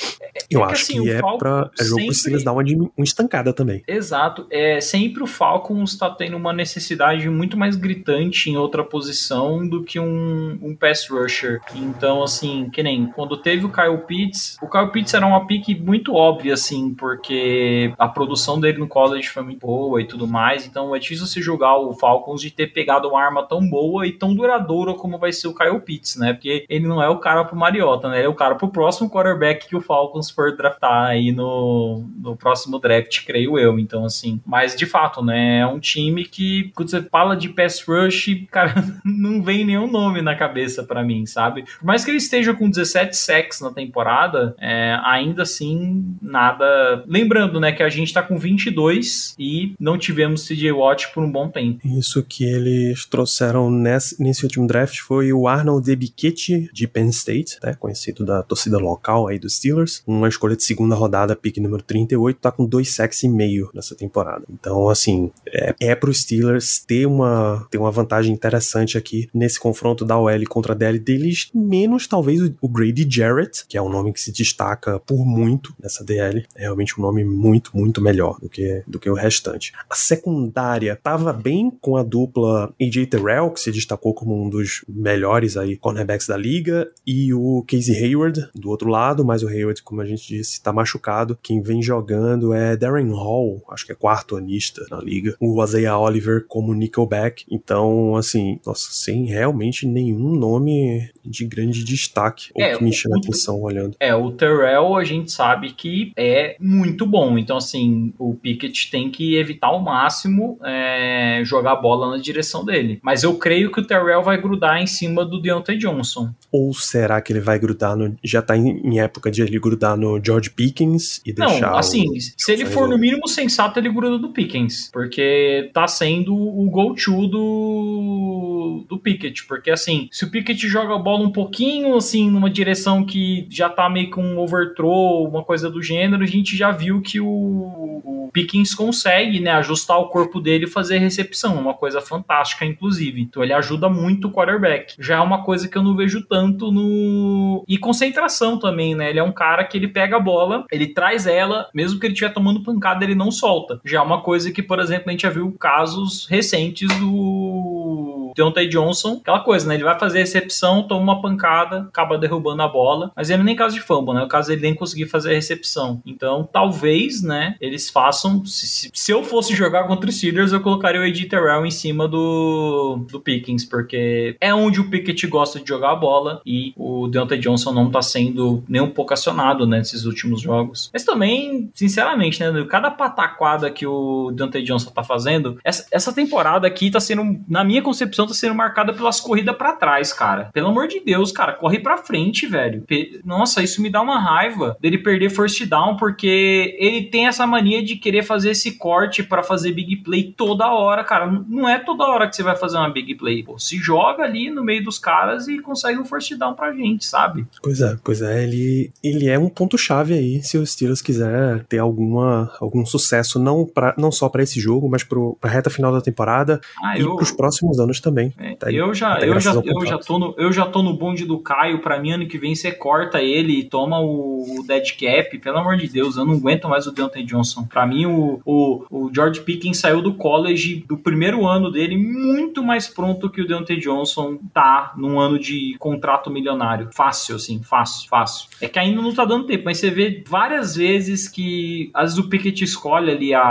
Eu é que, acho assim, que é pra é jogo sempre- Steelers dar uma, uma estancada também. Exato. É, sempre o Falcons está tendo uma necessidade muito mais gritante em outra posição do que um, um pass rusher. Então, assim, que nem quando teve o Kyle Pitts, o Kyle Pitts era uma pique muito óbvia, assim, porque a produção dele no college foi muito boa e tudo mais. Então é difícil você julgar o Falcons de ter pegado uma arma tão boa e tão duradoura como vai ser o Kyle Pitts, né? Porque ele não é o cara pro Mariota, né? Ele é o cara pro próximo quarterback que o Falcons for draftar aí no, no próximo draft, creio eu. Então, assim, mas de fato, né? É um time que, quando você fala de pass rush, cara, não vem nenhum nome na cabeça pra mim, sabe? Por mais que ele esteja com 17 sacks na temporada, é, ainda assim, nada. Lembrando, né, que a gente tá com 22 e não tivemos CJ Watt por um bom tempo. Isso que eles trouxeram nesse, nesse último draft foi o Arnold Debiquete de Penn State, né, conhecido da torcida local aí dos Steelers. Uma escolha de segunda rodada, pick número 38, tá com dois sacks e meio nessa temporada. Então, assim, é, é pro Steelers ter uma, ter uma vantagem interessante aqui nesse confronto da OL contra a DL deles, menos talvez o, Grady Jarrett, que é um nome que se destaca por muito nessa DL. É realmente um nome muito, muito melhor do que, do que o restante. A secundária tava bem com a dupla AJ Terrell, que se destacou como um dos melhores aí cornerbacks da liga, e o Casey Hayward do outro lado, mas o Hayward, como a gente disse, tá machucado. Quem vem jogando é Darren Hall, acho que é quarto anista na liga. O Isaiah Oliver como nickelback. Então, assim, nossa, sem realmente nenhum nome de grande destaque, ou É, que me chama o- atenção olhando. É, o Terrell a gente sabe que é muito bom. Então, assim, o Pickett tem que evitar ao máximo é, jogar a bola na direção dele. Mas eu creio que o Terrell vai grudar em cima do Deontay Johnson. Ou será que ele vai grudar no. Já tá em, em época de ele grudar no George Pickens e deixar. Não, assim, o- se ele for no mínimo sensato, ele gruda do Pickens. Porque tá sendo o go-to do, do Pickett. Porque, assim, se o Pickett joga a bola um pouquinho, assim, numa direção que já tá meio com um overthrow, uma coisa do gênero, a gente já viu que o, o Pickens consegue, né, ajustar o corpo dele e fazer recepção. Uma coisa fantástica, inclusive. Então ele ajuda muito o quarterback. Já é uma coisa que eu não vejo tanto no. E concentração também, né? Ele é um cara que ele pega a bola, ele traz ela, mesmo que ele estiver tomando pancada, ele não solta. Já é uma coisa que, por exemplo, a gente já viu casos recentes o Deontay Johnson, aquela coisa, né? Ele vai fazer a recepção, toma uma pancada, acaba derrubando a bola, mas ele nem caso de fumble, né? O caso ele nem conseguir fazer a recepção. Então, talvez, né, eles façam. Se, se eu fosse jogar contra os Steelers, eu colocaria o AJ Terrell em cima do, do Pickens, porque é onde o Pickett gosta de jogar a bola e o Deontay Johnson não tá sendo nem um pouco acionado né, nesses últimos jogos. Mas também, sinceramente, né, cada pataquada que o Deontay Johnson tá fazendo, essa, essa temporada aqui tá sendo, na minha concepção, tá sendo marcada pelas corridas para trás, cara. Pelo amor de Deus, cara, corre pra frente, velho. Nossa, isso me dá uma raiva dele perder first down, porque ele tem essa mania de querer fazer esse corte para fazer big play toda hora, cara. Não é toda hora que você vai fazer uma big play. Pô, se joga ali no meio dos caras e consegue um first down pra gente, sabe? Pois é, pois é, ele, ele é um ponto-chave aí se os Steelers quiser ter alguma, algum sucesso, não, pra, não só para esse jogo, mas pro, pra reta final da temporada Ah, e eu- pros próximos anos também. É, Tá- eu já, tá eu, já, eu, já tô no, eu já tô no bonde do Caio. Pra mim, ano que vem você corta ele e toma o, o dead cap. Pelo amor de Deus, eu não aguento mais o Deontay Johnson. Pra mim, o, o, o George Pickens saiu do college do primeiro ano dele muito mais pronto que o Deontay Johnson tá num ano de contrato milionário. Fácil, assim, fácil, fácil. É que ainda não tá dando tempo, mas você vê várias vezes que às vezes o Pickett escolhe ali a,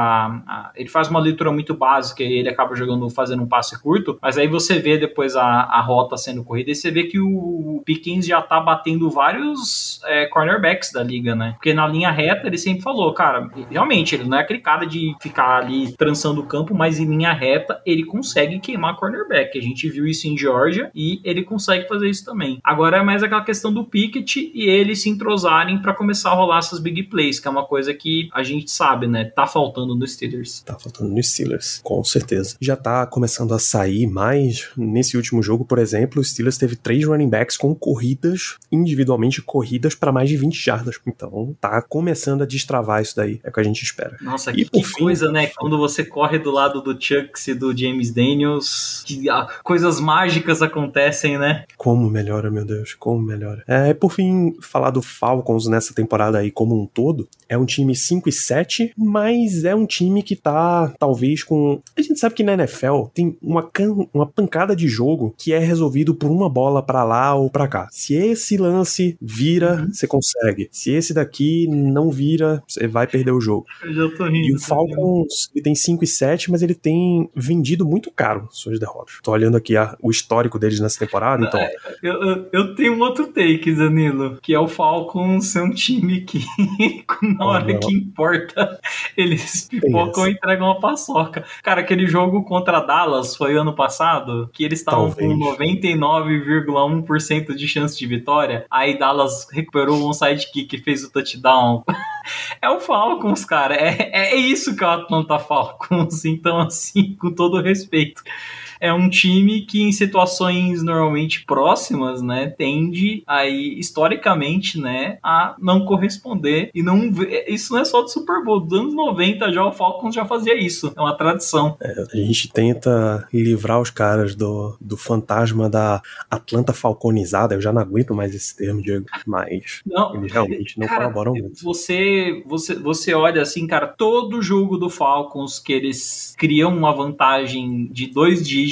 a- ele faz uma leitura muito básica e ele acaba jogando fazendo um passe curto, mas aí você vê depois a, a rota sendo corrida e você vê que o Pickens já tá batendo vários é, cornerbacks da liga, né? Porque na linha reta ele sempre falou, cara, realmente ele não é aquele cara de ficar ali trançando o campo, mas em linha reta ele consegue queimar cornerback. A gente viu isso em Georgia e ele consegue fazer isso também. Agora é mais aquela questão do Pickett e eles se entrosarem pra começar a rolar essas big plays, que é uma coisa que a gente sabe, né? Tá faltando no Steelers. Tá faltando nos Steelers, com certeza. Já tá começando a sair mais. Nesse último jogo, por exemplo, o Steelers teve três running backs com corridas, individualmente corridas para mais de 20 jardas. Então tá começando a destravar isso daí. É o que a gente espera. Nossa, E que, fim- coisa, né? Quando você corre do lado do Chucks e do James Daniels, que ah, coisas mágicas acontecem, né? Como melhora, meu Deus, como melhora. É, por fim, falar do Falcons nessa temporada aí como um todo, é um time 5 e 7, mas é um time que tá, talvez, com... A gente sabe que na NFL tem uma, can- uma pancada de jogo que é resolvido por uma bola pra lá ou pra cá. Se esse lance vira, você consegue. Se esse daqui não vira, você vai perder o jogo. Eu já tô rindo. E o Falcons ele tem 5 e 7, mas ele tem vendido muito caro suas derrotas. Tô olhando aqui a- o histórico deles nessa temporada, então... Eu, eu, eu tenho um outro take, Danilo, que é o Falcons ser um time que, na hora Olha. que importa, eles pipocam e entregam uma paçoca. Cara, aquele jogo contra Dallas foi ano passado, que eles estavam com Talvez. 99,1% de chance de vitória, aí Dallas recuperou um sidekick e fez o touchdown. É o Falcons, cara. É, é isso que o Atlanta Falcons. Então, assim, com todo respeito. É um time que em situações normalmente próximas, né, tende aí historicamente, né, a não corresponder e não isso não é só do Super Bowl, dos anos 90 já o Falcons já fazia isso, é uma tradição. A gente tenta livrar os caras do, do fantasma da Atlanta falconizada. Eu já não aguento mais esse termo, Diego. Mas Não, eles realmente não Cara, colaboram muito. Você, você, você olha assim, cara, todo jogo do Falcons que eles criam uma vantagem de dois dígitos,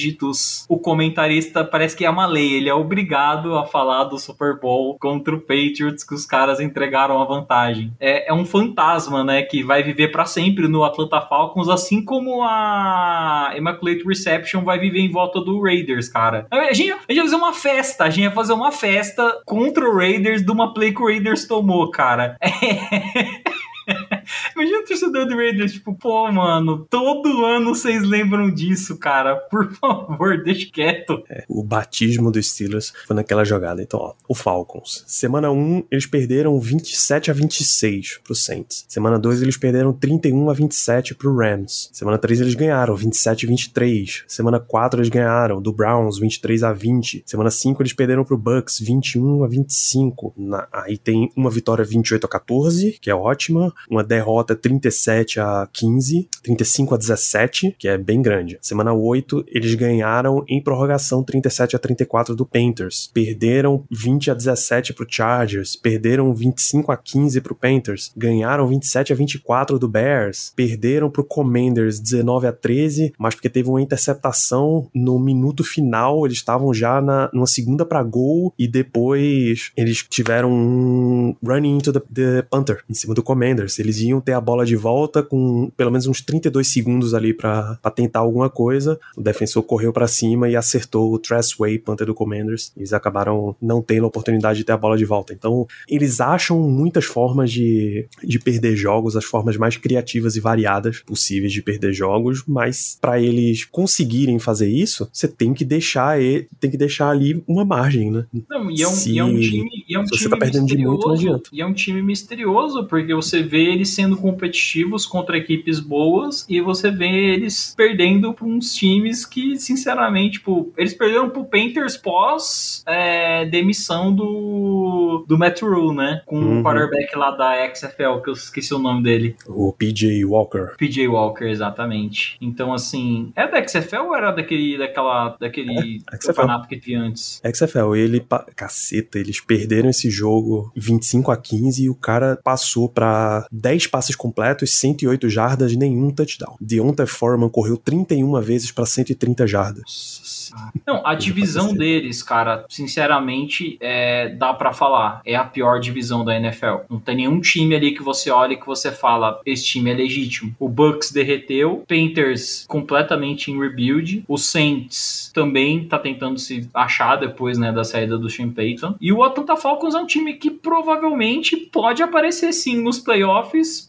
o comentarista parece que é uma lei, ele é obrigado a falar do Super Bowl contra o Patriots que os caras entregaram a vantagem. É, é um fantasma, né, que vai viver pra sempre no Atlanta Falcons, assim como a Immaculate Reception vai viver em volta do Raiders, cara. A gente, a gente ia fazer uma festa, a gente ia fazer uma festa contra o Raiders de uma play que o Raiders tomou, cara. Imagina o torcedor do Raiders, tipo, pô, mano, todo ano vocês lembram disso, cara. Por favor, deixa quieto. O batismo dos Steelers foi naquela jogada. Então, ó, o Falcons. Semana 1, eles perderam 27 a 26 pro Saints. Semana 2, eles perderam 31 a 27 pro Rams. Semana 3, eles ganharam 27 a 23. Semana 4, eles ganharam do Browns 23 a 20. Semana 5, eles perderam pro Bucks 21 a 25. Na- aí tem uma vitória 28 a 14, que é ótima. Uma derrota 37 37 a 15, 35 a 17, que é bem grande. Semana 8, eles ganharam em prorrogação 37 a 34 do Panthers. Perderam 20 a 17 pro Chargers, perderam 25 a 15 pro Panthers, ganharam 27 a 24 do Bears, perderam pro Commanders 19 a 13, mas porque teve uma interceptação no minuto final, eles estavam já na, numa segunda para gol e depois eles tiveram um running into the, the Panther em cima do Commanders. Eles iam ter a bola de volta com pelo menos uns 32 segundos ali para tentar alguma coisa. O defensor correu para cima e acertou o Tressway, Panther do Commanders. Eles acabaram não tendo a oportunidade de ter a bola de volta. Então, eles acham muitas formas de, de perder jogos, as formas mais criativas e variadas possíveis de perder jogos, mas para eles conseguirem fazer isso, você tem que deixar tem que deixar ali uma margem, né? Não, e é um, Se, e é um time, é um time você tá perdendo de muito, não adianta. E é um time misterioso, porque você vê eles sendo competitivos contra equipes boas e você vê eles perdendo para uns times que, sinceramente, tipo, eles perderam pro Panthers pós é, demissão do, do Matt Rule, né? Com uhum. o quarterback lá da XFL, que eu esqueci o nome dele. O PJ Walker. PJ Walker, exatamente. Então, assim, é da XFL ou era daquele, daquela, daquele é, campeonato que tinha antes? XFL, ele, caceta, eles perderam esse jogo 25 a 15 e o cara passou para 10 passes completos, 108 jardas, nenhum touchdown. Deontay Foreman correu 31 vezes para 130 jardas. Não, a divisão deles, cara, sinceramente, é, dá para falar. É a pior divisão da NFL. Não tem nenhum time ali que você olha e que você fala, esse time é legítimo. O Bucks derreteu, Panthers completamente em rebuild, o Saints também tá tentando se achar depois, né, da saída do Sean Payton. E o Atlanta Falcons é um time que provavelmente pode aparecer sim nos playoffs,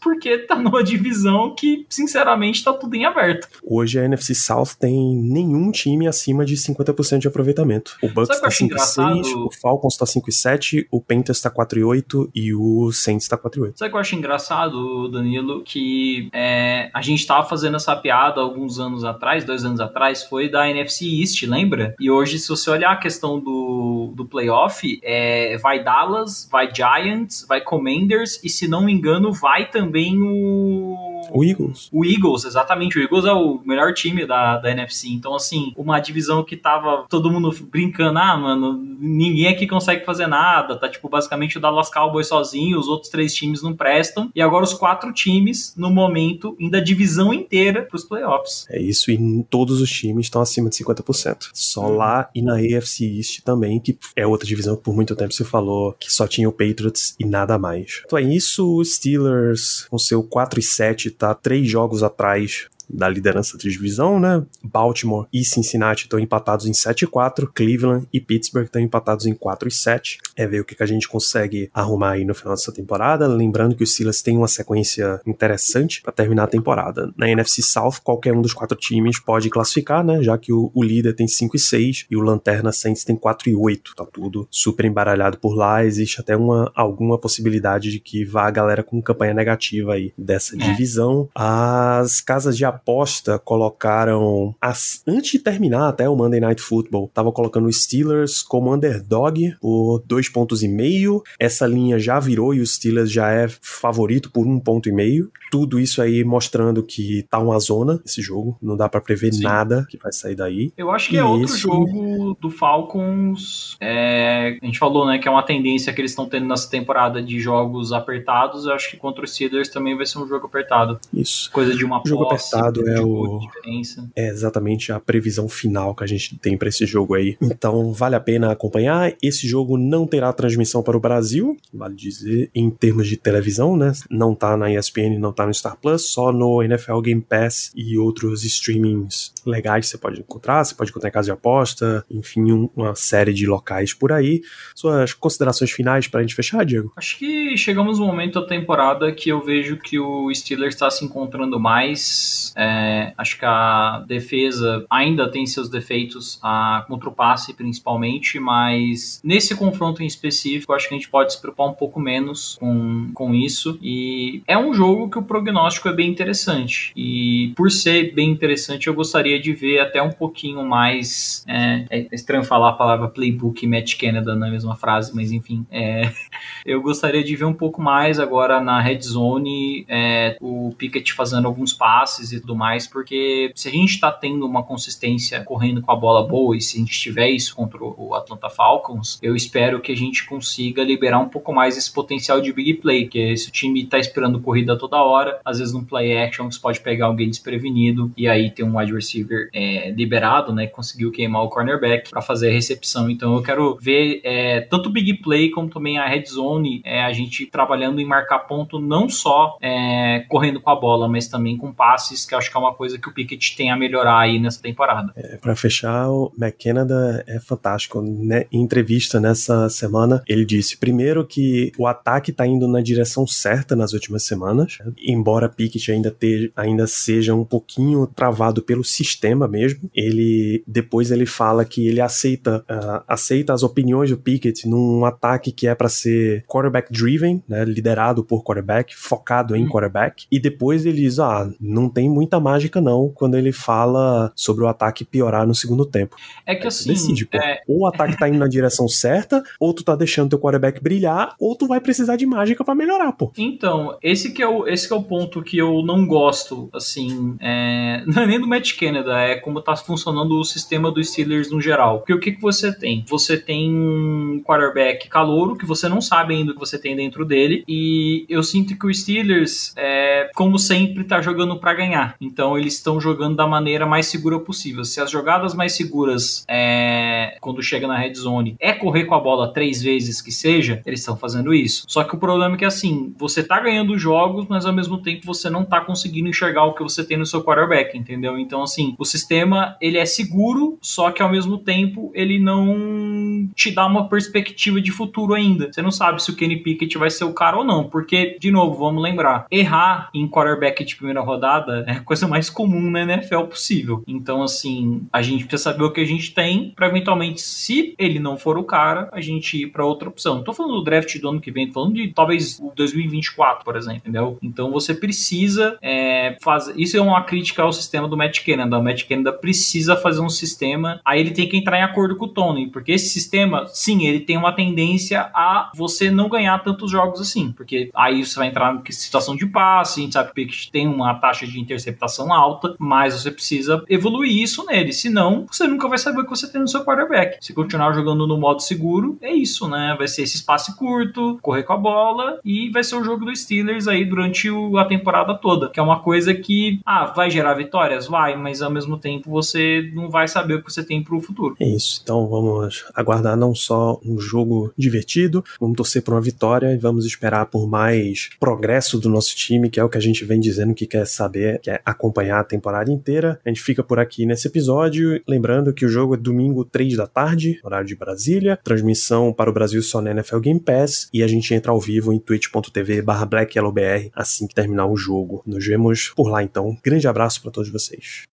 porque tá numa divisão que, sinceramente, tá tudo em aberto. Hoje a NFC South tem nenhum time acima de de 50% de aproveitamento. O Bucks está 5,6, o Falcons está 5,7, o Panthers está 4,8 e o Saints está 4,8. Sabe o que eu acho engraçado, Danilo? Que é, a gente estava fazendo essa piada alguns anos atrás, dois anos atrás, foi da NFC East, lembra? E hoje, se você olhar a questão do, do playoff, é, vai Dallas, vai Giants, vai Commanders e, se não me engano, vai também o o Eagles. O Eagles, exatamente. O Eagles é o melhor time da, da NFC. Então, assim, uma divisão que tava todo mundo brincando, ah, mano, ninguém aqui consegue fazer nada. Tá, tipo, basicamente o Dallas Cowboys sozinho, os outros três times não prestam. E agora os quatro times, no momento, indo a divisão inteira pros playoffs. É isso, e todos os times estão acima de 50%. Só uhum. lá e na AFC East também, que é outra divisão que por muito tempo você falou que só tinha o Patriots e nada mais. Então é isso, os Steelers com seu 4 e 7 tá? Três jogos atrás da liderança da divisão, né? Baltimore e Cincinnati estão empatados em 7 e 4, Cleveland e Pittsburgh estão empatados em 4 e 7. É ver o que a gente consegue arrumar aí no final dessa temporada. Lembrando que os Steelers têm uma sequência interessante para terminar a temporada. Na NFC South, qualquer um dos quatro times pode classificar, né? Já que o, o líder tem 5 e 6 e o Lanterna Saints tem 4 e 8. Tá tudo super embaralhado por lá. Existe até uma, alguma possibilidade de que vá a galera com campanha negativa aí dessa é. divisão. As casas de aposta colocaram, as, antes de terminar até o Monday Night Football, tava colocando o Steelers como underdog por dois pontos e meio. Essa linha já virou e o Steelers já é favorito por um ponto e meio. Tudo isso aí mostrando que tá uma zona esse jogo, não dá para prever Sim. nada que vai sair daí. Eu acho que e é outro esse... jogo do Falcons. É, a gente falou, né, que é uma tendência que eles estão tendo nessa temporada de jogos apertados. Eu acho que contra os Steelers também vai ser um jogo apertado. Isso. Coisa de uma jogo posse, apertado é o é exatamente a previsão final que a gente tem para esse jogo aí. Então vale a pena acompanhar. Esse jogo não terá transmissão para o Brasil, vale dizer, em termos de televisão, né? Não tá na ESPN, não tá no Star Plus, só no NFL Game Pass e outros streamings legais você pode encontrar. Você pode encontrar em casa de aposta, enfim, um, uma série de locais por aí. Suas considerações finais para a gente fechar, Diego? Acho que chegamos no momento da temporada que eu vejo que o Steelers está se encontrando mais É, acho que a defesa ainda tem seus defeitos a, contra o passe, principalmente, mas nesse confronto em específico, acho que a gente pode se preocupar um pouco menos com, com isso. E é um jogo que o prognóstico é bem interessante. E por ser bem interessante, eu gostaria de ver até um pouquinho mais. É, é estranho falar a palavra playbook e Matt Canada na mesma frase, mas enfim. É, eu gostaria de ver um pouco mais agora na red zone é, o Pickett fazendo alguns passes e tudo mais, porque se a gente está tendo uma consistência correndo com a bola boa e se a gente tiver isso contra o Atlanta Falcons, eu espero que a gente consiga liberar um pouco mais esse potencial de big play, que se o time está esperando corrida toda hora, às vezes num play action você pode pegar alguém desprevenido e aí ter um wide receiver é, liberado, né, que conseguiu queimar o cornerback para fazer a recepção. Então eu quero ver é, tanto big play como também a red zone, é, a gente trabalhando em marcar ponto não só é, correndo com a bola, mas também com passes, que acho que é uma coisa que o Pickett tem a melhorar aí nessa temporada. É, para fechar, o McKenna é fantástico. Né? Em entrevista nessa semana, ele disse primeiro que o ataque está indo na direção certa nas últimas semanas, embora Pickett ainda, te, ainda seja um pouquinho travado pelo sistema mesmo. Ele depois ele fala que ele aceita uh, aceita as opiniões do Pickett num ataque que é para ser quarterback driven, né, liderado por quarterback, focado em hum. quarterback. E depois ele diz: ah, não tem muita mágica não quando ele fala sobre o ataque piorar no segundo tempo. É que assim, decide, é... ou o ataque tá indo na direção certa, ou tu tá deixando teu quarterback brilhar, ou tu vai precisar de mágica para melhorar, pô. Então, esse que é o esse que é o ponto que eu não gosto, assim, é... não é nem do Matt Canada, é como tá funcionando o sistema dos Steelers no geral. Porque o que que você tem? Você tem um quarterback calouro que você não sabe ainda o que você tem dentro dele, e eu sinto que o Steelers, é, como sempre, tá jogando para ganhar. Então, eles estão jogando da maneira mais segura possível. Se as jogadas mais seguras, é, quando chega na red zone, é correr com a bola três vezes que seja, eles estão fazendo isso. Só que o problema é que, assim, você tá ganhando jogos, mas ao mesmo tempo você não tá conseguindo enxergar o que você tem no seu quarterback, entendeu? Então, assim, o sistema, ele é seguro, só que ao mesmo tempo ele não te dá uma perspectiva de futuro ainda. Você não sabe se o Kenny Pickett vai ser o cara ou não, porque, de novo, vamos lembrar, errar em quarterback de primeira rodada é coisa mais comum na NFL possível. Então, assim, a gente precisa saber o que a gente tem para eventualmente, se ele não for o cara, a gente ir para outra opção. Não tô falando do draft do ano que vem, tô falando de talvez o 2024, por exemplo, entendeu? Então você precisa é, fazer. Isso é uma crítica ao sistema do Matt Canada. O Matt Canada precisa fazer um sistema, aí ele tem que entrar em acordo com o Tony, porque esse sistema, sim, ele tem uma tendência a você não ganhar tantos jogos assim, porque aí você vai entrar em situação de passe, a gente sabe que tem uma taxa de interceptação alta, mas você precisa evoluir isso nele, senão você nunca vai saber o que você tem no seu quarterback. Se continuar jogando no modo seguro, é isso, né? Vai ser esse espaço curto, correr com a bola e vai ser o jogo dos Steelers aí durante o, a temporada toda, que é uma coisa que, ah, vai gerar vitórias? Vai, mas ao mesmo tempo você não vai saber o que você tem pro futuro. É isso, então vamos aguardar não só um jogo divertido, vamos torcer por uma vitória e vamos esperar por mais progresso do nosso time, que é o que a gente vem dizendo que quer saber, acompanhar a temporada inteira. A gente fica por aqui nesse episódio, lembrando que o jogo é domingo 3 da tarde, horário de Brasília, transmissão para o Brasil só na NFL Game Pass e a gente entra ao vivo em twitch.tv/blackyellowbr assim que terminar o jogo. Nos vemos por lá então. Grande abraço para todos vocês.